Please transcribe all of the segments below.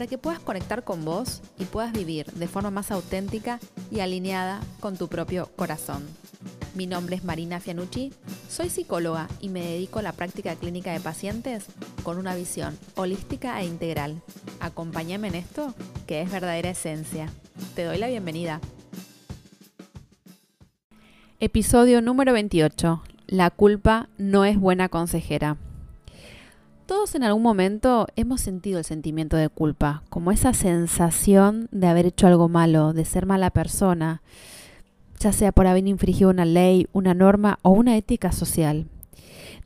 para que puedas conectar con vos y puedas vivir de forma más auténtica y alineada con tu propio corazón. Mi nombre es Marina Fianucci, soy psicóloga y me dedico a la práctica clínica de pacientes con una visión holística e integral. Acompáñame en esto, que es verdadera esencia. Te doy la bienvenida. Episodio número 28. La culpa no es buena consejera. Todos en algún momento hemos sentido el sentimiento de culpa, como esa sensación de haber hecho algo malo, de ser mala persona, ya sea por haber infringido una ley, una norma o una ética social.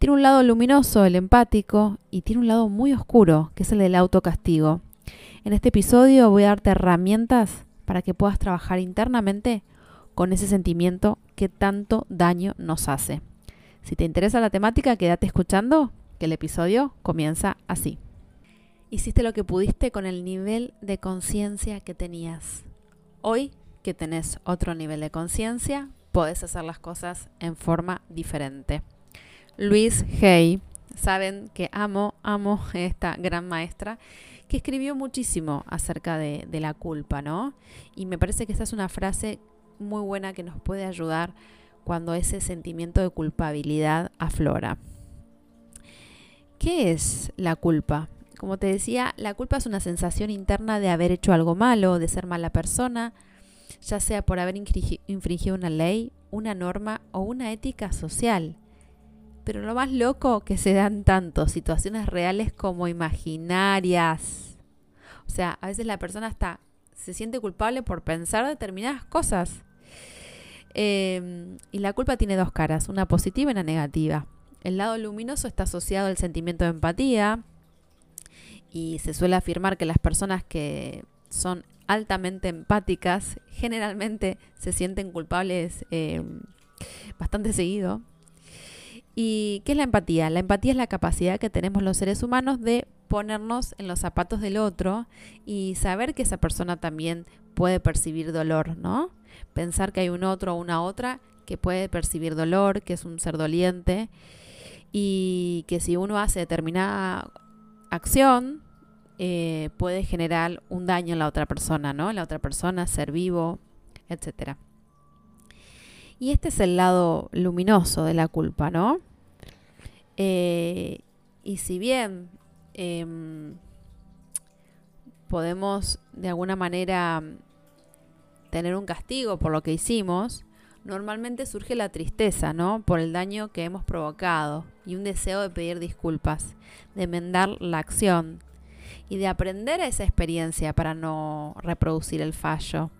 Tiene un lado luminoso, el empático, y tiene un lado muy oscuro, que es el del autocastigo. En este episodio voy a darte herramientas para que puedas trabajar internamente con ese sentimiento que tanto daño nos hace. Si te interesa la temática, quédate escuchando el episodio comienza así. Hiciste lo que pudiste con el nivel de conciencia que tenías. Hoy que tenés otro nivel de conciencia, podés hacer las cosas en forma diferente. Luis Hay, saben que amo, amo esta gran maestra que escribió muchísimo acerca de, de la culpa, ¿no? Y me parece que esta es una frase muy buena que nos puede ayudar cuando ese sentimiento de culpabilidad aflora. ¿Qué es la culpa? Como te decía, la culpa es una sensación interna de haber hecho algo malo, de ser mala persona, ya sea por haber infringido una ley, una norma o una ética social. Pero lo más loco que se dan tanto situaciones reales como imaginarias. O sea, a veces la persona hasta se siente culpable por pensar determinadas cosas. Em, y la culpa tiene dos caras, una positiva y una negativa. El lado luminoso está asociado al sentimiento de empatía y se suele afirmar que las personas que son altamente empáticas generalmente se sienten culpables eh, bastante seguido. ¿Y qué es la empatía? La empatía es la capacidad que tenemos los seres humanos de ponernos en los zapatos del otro y saber que esa persona también puede percibir dolor, ¿no? Pensar que hay un otro o una otra que puede percibir dolor, que es un ser doliente y que si uno hace determinada acción eh, puede generar un daño en la otra persona, ¿no? En la otra persona, ser vivo, etc. Y este es el lado luminoso de la culpa, ¿no? Eh, y si bien em, podemos de alguna manera tener un castigo por lo que hicimos, normalmente surge la tristeza, ¿no? Por el daño que hemos provocado y un deseo de pedir disculpas, de enmendar la acción y de aprender a esa experiencia para no reproducir el fallo.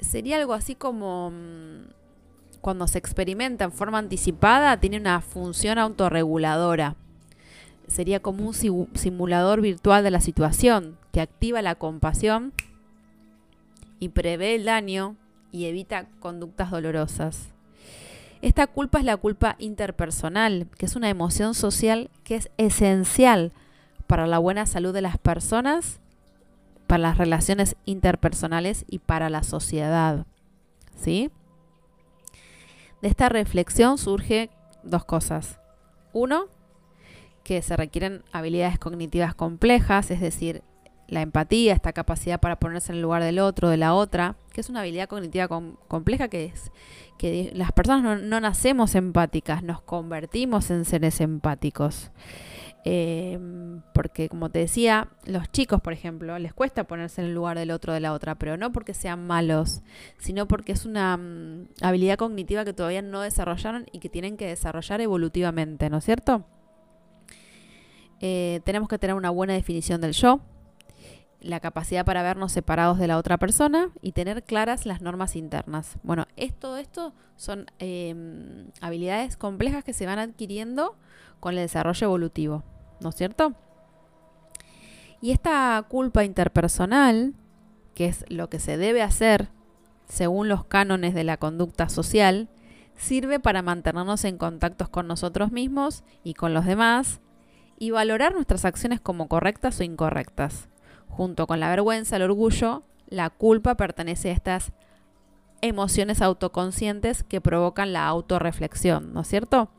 Sería algo así como mm, cuando se experimenta en forma anticipada, tiene una función autorreguladora. Sería como un simulador virtual de la situación que activa la compasión y prevé el daño y evita conductas dolorosas. Esta culpa es la culpa interpersonal, que es una emoción social que es esencial para la buena salud de las personas, para las relaciones interpersonales y para la sociedad. ¿Sí? De esta reflexión surge dos cosas. Uno, que se requieren habilidades cognitivas complejas, es decir, la empatía, esta capacidad para ponerse en el lugar del otro, de la otra, que es una habilidad cognitiva compleja que es que las personas no, nacemos empáticas, nos convertimos en seres empáticos. Em, porque como te decía, los chicos, por ejemplo, les cuesta ponerse en el lugar del otro, de la otra, pero no porque sean malos, sino porque es una mm, habilidad cognitiva que todavía no desarrollaron y que tienen que desarrollar evolutivamente, ¿no es cierto? Eh, tenemos que tener una buena definición del yo, la capacidad para vernos separados de la otra persona y tener claras las normas internas. Bueno, todo esto son em, habilidades complejas que se van adquiriendo con el desarrollo evolutivo, ¿no es cierto? Y esta culpa interpersonal que es lo que se debe hacer según los cánones de la conducta social, sirve para mantenernos en contactos con nosotros mismos y con los demás y valorar nuestras acciones como correctas o incorrectas. Junto con la vergüenza, el orgullo, la culpa pertenece a estas emociones autoconscientes que provocan la autorreflexión, ¿no es cierto?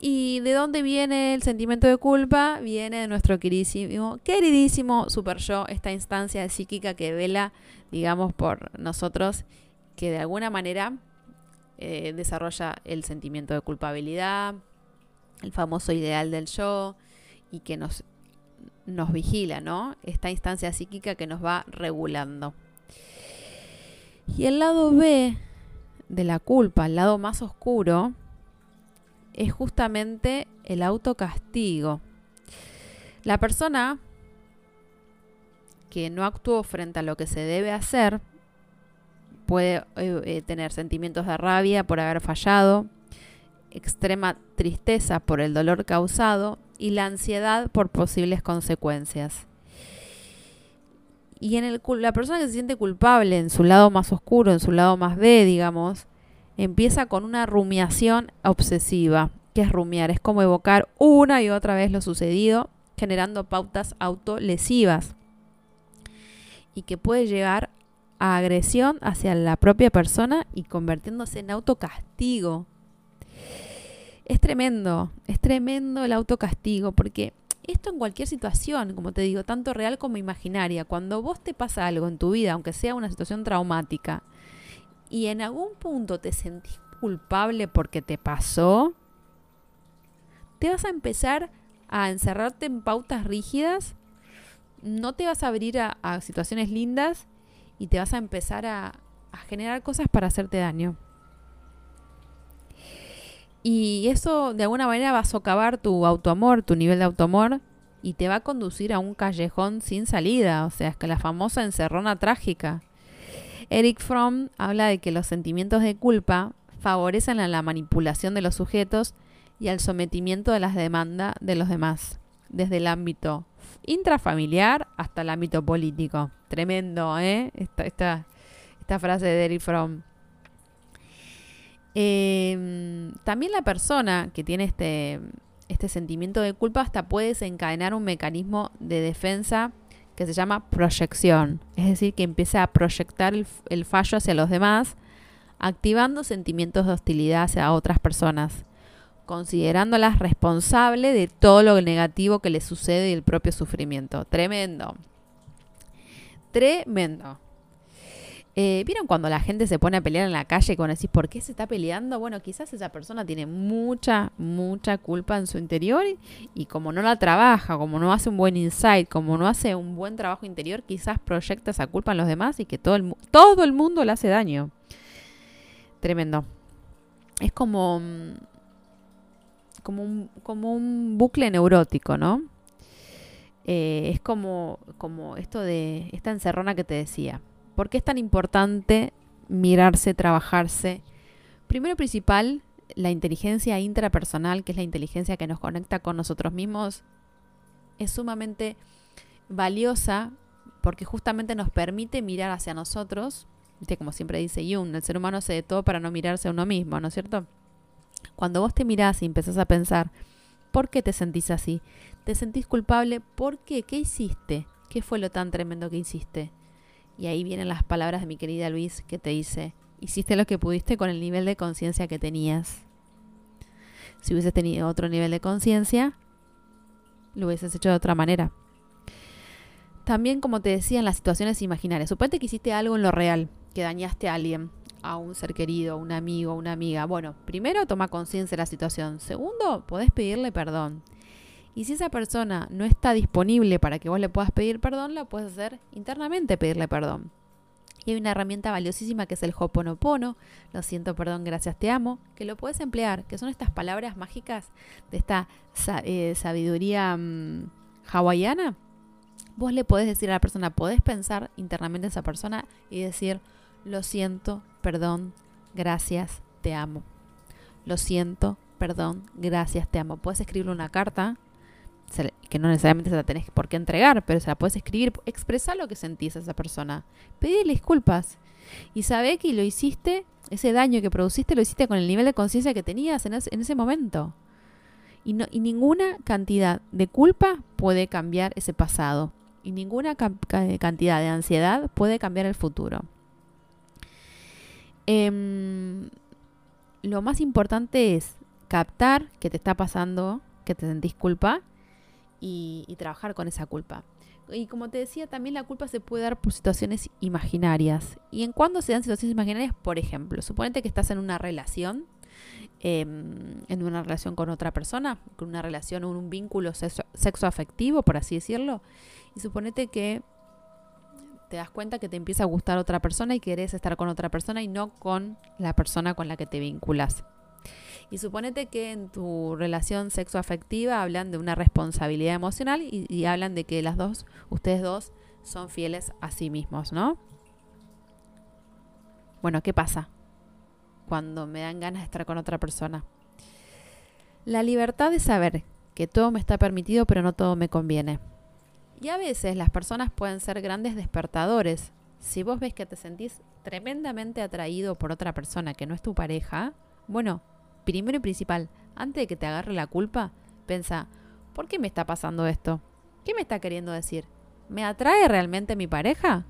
¿Y de dónde viene el sentimiento de culpa? Viene de nuestro queridísimo, queridísimo super yo, esta instancia psíquica que vela, digamos, por nosotros, que de alguna manera eh, desarrolla el sentimiento de culpabilidad, el famoso ideal del yo, y que nos, nos vigila, ¿no? Esta instancia psíquica que nos va regulando. Y el lado B de la culpa, el lado más oscuro, es justamente el autocastigo. La persona que no actuó frente a lo que se debe hacer puede eh, eh, tener sentimientos de rabia por haber fallado, extrema tristeza por el dolor causado y la ansiedad por posibles consecuencias. Y en el, la persona que se siente culpable en su lado más oscuro, en su lado más B, digamos, empieza con una rumiación obsesiva. ¿Qué es rumiar? Es como evocar una y otra vez lo sucedido, generando pautas autolesivas. Y que puede llegar a agresión hacia la propia persona y convirtiéndose en autocastigo. Es tremendo, es tremendo el autocastigo, porque esto en cualquier situación, como te digo, tanto real como imaginaria, cuando vos te pasa algo en tu vida, aunque sea una situación traumática, y en algún punto te sentís culpable porque te pasó, te vas a empezar a encerrarte en pautas rígidas, no te vas a abrir a, situaciones lindas y te vas a empezar a, generar cosas para hacerte daño. Y eso de alguna manera va a socavar tu autoamor, tu nivel de autoamor, y te va a conducir a un callejón sin salida, o sea, es que la famosa encerrona trágica. Eric Fromm habla de que los sentimientos de culpa favorecen a la manipulación de los sujetos y al sometimiento de las demandas de los demás, desde el ámbito intrafamiliar hasta el ámbito político. Tremendo, ¿eh? Esta, esta, esta frase de Eric Fromm. Em, también la persona que tiene este, este sentimiento de culpa hasta puede desencadenar un mecanismo de defensa que se llama proyección, es decir, que empieza a proyectar el, fallo hacia los demás, activando sentimientos de hostilidad hacia otras personas, considerándolas responsables de todo lo negativo que les sucede y el propio sufrimiento. Tremendo. Tremendo. Eh, ¿Vieron cuando la gente se pone a pelear en la calle y cuando decís por qué se está peleando? Bueno, quizás esa persona tiene mucha, mucha culpa en su interior y, como no la trabaja, como no hace un buen insight, como no hace un buen trabajo interior, quizás proyecta esa culpa en los demás y que todo el, todo el mundo le hace daño. Tremendo. Es como, mm, como, un, como un bucle neurótico, ¿no? Eh, es como, como esto de esta encerrona que te decía ¿Por qué es tan importante mirarse, trabajarse? Primero principal, la inteligencia intrapersonal, que es la inteligencia que nos conecta con nosotros mismos, es sumamente valiosa porque justamente nos permite mirar hacia nosotros. Como siempre dice Jung, el ser humano hace de todo para no mirarse a uno mismo, ¿no es cierto? Cuando vos te mirás y empezás a pensar, ¿por qué te sentís así? ¿Te sentís culpable? ¿Por qué? ¿Qué hiciste? ¿Qué fue lo tan tremendo que hiciste? Y ahí vienen las palabras de mi querida Luis que te dice, hiciste lo que pudiste con el nivel de conciencia que tenías. Si hubieses tenido otro nivel de conciencia, lo hubieses hecho de otra manera. También, como te decía, en las situaciones imaginarias. Suponete que hiciste algo en lo real, que dañaste a alguien, a un ser querido, a un amigo, una amiga. Bueno, primero toma conciencia de la situación. Segundo, podés pedirle perdón. Y si esa persona no está disponible para que vos le puedas pedir perdón, la puedes hacer internamente pedirle perdón. Y hay una herramienta valiosísima que es el Hoponopono, lo siento, perdón, gracias, te amo, que lo puedes emplear, que son estas palabras mágicas de esta eh, sabiduría mm, hawaiana. Vos le podés decir a la persona, podés pensar internamente en esa persona y decir, lo siento, perdón, gracias, te amo. Lo siento, perdón, gracias, te amo. Puedes escribirle una carta que no necesariamente se la tenés por qué entregar, pero se la puedes escribir, expresar lo que sentís a esa persona, pedirle disculpas y saber que lo hiciste, ese daño que produciste lo hiciste con el nivel de conciencia que tenías en ese, momento. Y, no, y ninguna cantidad de culpa puede cambiar ese pasado. Y ninguna cantidad de ansiedad puede cambiar el futuro. Em, lo más importante es captar que te está pasando, que te sentís culpa y, trabajar con esa culpa. Y como te decía, también la culpa se puede dar por situaciones imaginarias. ¿Y en cuándo se dan situaciones imaginarias? Por ejemplo, suponete que estás en una relación, em, en una relación con otra persona, con una relación o un vínculo sexo, sexo afectivo, por así decirlo, y suponete que te das cuenta que te empieza a gustar otra persona y querés estar con otra persona y no con la persona con la que te vinculas. Y suponete que en tu relación sexoafectiva hablan de una responsabilidad emocional y, y, hablan de que las dos, ustedes dos, son fieles a sí mismos, ¿no? Bueno, ¿qué pasa cuando me dan ganas de estar con otra persona? La libertad de saber que todo me está permitido pero no todo me conviene. Y a veces las personas pueden ser grandes despertadores. Si vos ves que te sentís tremendamente atraído por otra persona que no es tu pareja, bueno, primero y principal, antes de que te agarre la culpa, pensa, ¿por qué me está pasando esto? ¿Qué me está queriendo decir? ¿Me atrae realmente mi pareja?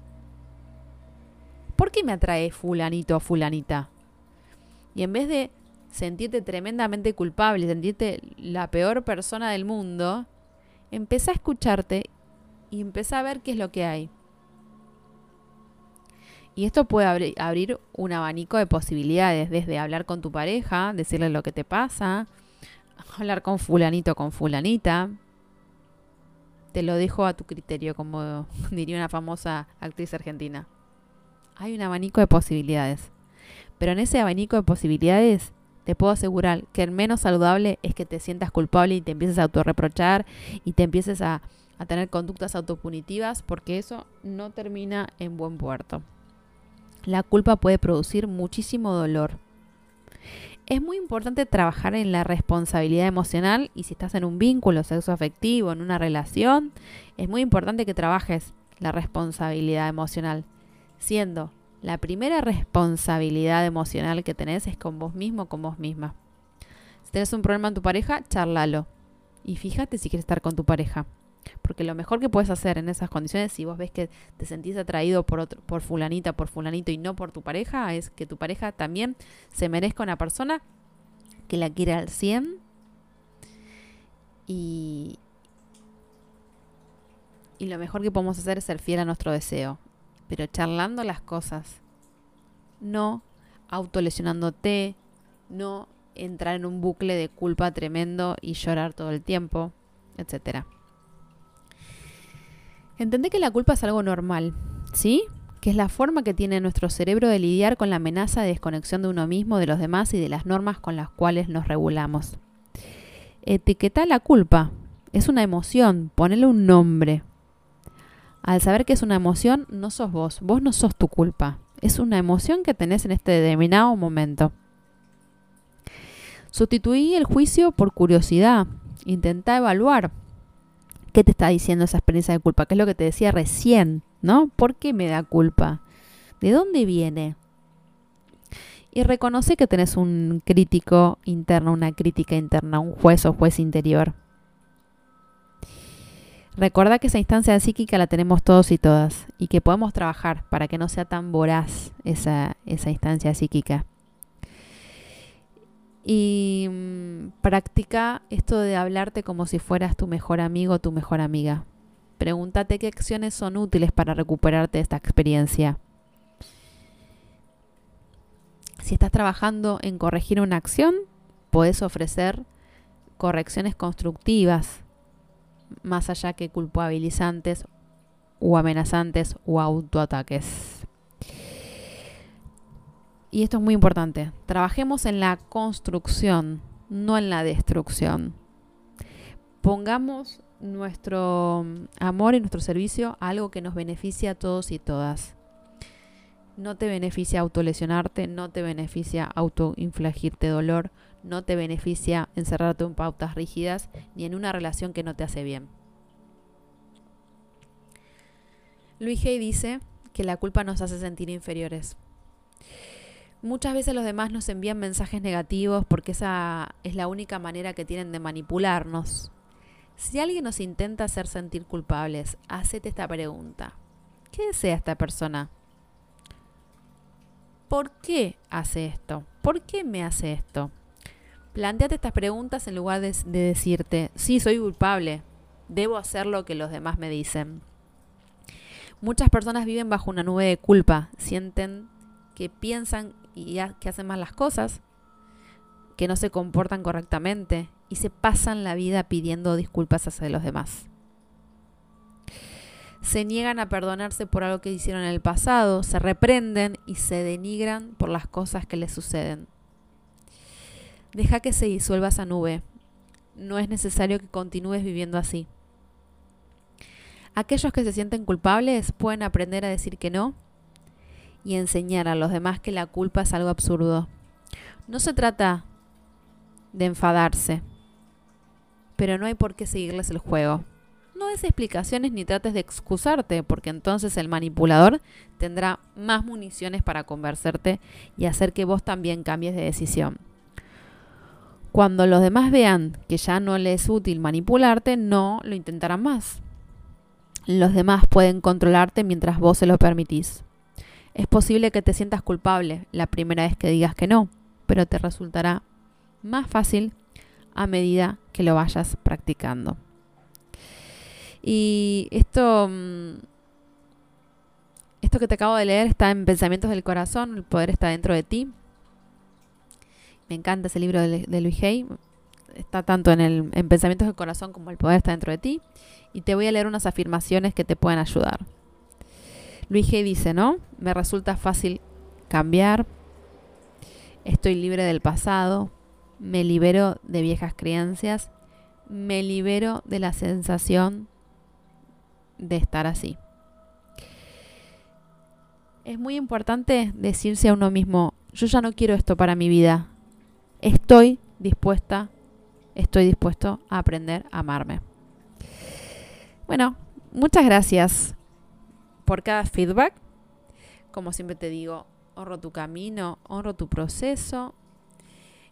¿Por qué me atrae fulanito o fulanita? Y en vez de sentirte tremendamente culpable, sentirte la peor persona del mundo, empieza a escucharte y empieza a ver qué es lo que hay. Y esto puede abrir un abanico de posibilidades, desde hablar con tu pareja, decirle lo que te pasa, hablar con fulanito con fulanita. Te lo dejo a tu criterio, como diría una famosa actriz argentina. Hay un abanico de posibilidades. Pero en ese abanico de posibilidades, te puedo asegurar que el menos saludable es que te sientas culpable y te empieces a autorreprochar y te empieces a a tener conductas autopunitivas porque eso no termina en buen puerto. La culpa puede producir muchísimo dolor. Es muy importante trabajar en la responsabilidad emocional y si estás en un vínculo sexoafectivo, en una relación, es muy importante que trabajes la responsabilidad emocional, siendo la primera responsabilidad emocional que tenés es con vos mismo, con vos misma. Si tenés un problema en tu pareja, charlalo. Y fíjate si quieres estar con tu pareja. Porque lo mejor que puedes hacer en esas condiciones, si vos ves que te sentís atraído por, otro, por fulanita, por fulanito y no por tu pareja, es que tu pareja también se merezca una persona que la quiera al 100 y, y lo mejor que podemos hacer es ser fiel a nuestro deseo, pero charlando las cosas, no autolesionándote, no entrar en un bucle de culpa tremendo y llorar todo el tiempo, etcétera. Entendé que la culpa es algo normal, ¿sí? Que es la forma que tiene nuestro cerebro de lidiar con la amenaza de desconexión de uno mismo, de los demás y de las normas con las cuales nos regulamos. Etiqueta la culpa. Es una emoción, ponele un nombre. Al saber que es una emoción, no sos vos, vos no sos tu culpa. Es una emoción que tenés en este determinado momento. Sustituí el juicio por curiosidad. Intenta evaluar ¿Qué te está diciendo esa experiencia de culpa? ¿Qué es lo que te decía recién? ¿No? ¿Por qué me da culpa? ¿De dónde viene? Y reconoce que tenés un crítico interno, una crítica interna, un juez o juez interior. Recuerda que esa instancia psíquica la tenemos todos y todas y que podemos trabajar para que no sea tan voraz esa, esa instancia psíquica. Y mm, practica esto de hablarte como si fueras tu mejor amigo o tu mejor amiga. Pregúntate qué acciones son útiles para recuperarte de esta experiencia. Si estás trabajando en corregir una acción, puedes ofrecer correcciones constructivas, más allá que culpabilizantes o amenazantes o autoataques. Y esto es muy importante. Trabajemos en la construcción, no en la destrucción. Pongamos nuestro amor y nuestro servicio a algo que nos beneficie a todos y todas. No te beneficia autolesionarte, no te beneficia autoinfligirte dolor, no te beneficia encerrarte en pautas rígidas ni en una relación que no te hace bien. Luis Hay dice que la culpa nos hace sentir inferiores. Muchas veces los demás nos envían mensajes negativos porque esa es la única manera que tienen de manipularnos. Si alguien nos intenta hacer sentir culpables, hacete esta pregunta. ¿Qué desea esta persona? ¿Por qué hace esto? ¿Por qué me hace esto? Planteate estas preguntas en lugar de, de decirte, sí, soy culpable, debo hacer lo que los demás me dicen. Muchas personas viven bajo una nube de culpa, sienten que piensan y que hacen mal las cosas, que no se comportan correctamente y se pasan la vida pidiendo disculpas hacia los demás. Se niegan a perdonarse por algo que hicieron en el pasado, se reprenden y se denigran por las cosas que les suceden. Deja que se disuelva esa nube. No es necesario que continúes viviendo así. Aquellos que se sienten culpables pueden aprender a decir que no y enseñar a los demás que la culpa es algo absurdo. No se trata de enfadarse, pero no hay por qué seguirles el juego. No des explicaciones ni trates de excusarte, porque entonces el manipulador tendrá más municiones para convencerte y hacer que vos también cambies de decisión. Cuando los demás vean que ya no les es útil manipularte, no lo intentarán más. Los demás pueden controlarte mientras vos se lo permitís. Es posible que te sientas culpable la primera vez que digas que no, pero te resultará más fácil a medida que lo vayas practicando. Y esto, mm, esto que te acabo de leer está en Pensamientos del Corazón, el poder está dentro de ti. Me encanta ese libro de, Luis Hay. Está tanto en, el, en Pensamientos del Corazón como el poder está dentro de ti. Y te voy a leer unas afirmaciones que te pueden ayudar. Luis G. dice, ¿no? Me resulta fácil cambiar, estoy libre del pasado, me libero de viejas creencias, me libero de la sensación de estar así. Es muy importante decirse a uno mismo, yo ya no quiero esto para mi vida, estoy dispuesta, estoy dispuesto a aprender a amarme. Bueno, muchas gracias por cada feedback. Como siempre te digo, honro tu camino, honro tu proceso.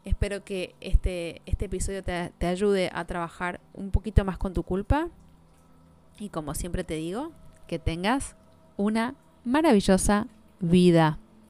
Espero que este, este episodio te, te ayude a trabajar un poquito más con tu culpa. Y como siempre te digo, que tengas una maravillosa vida.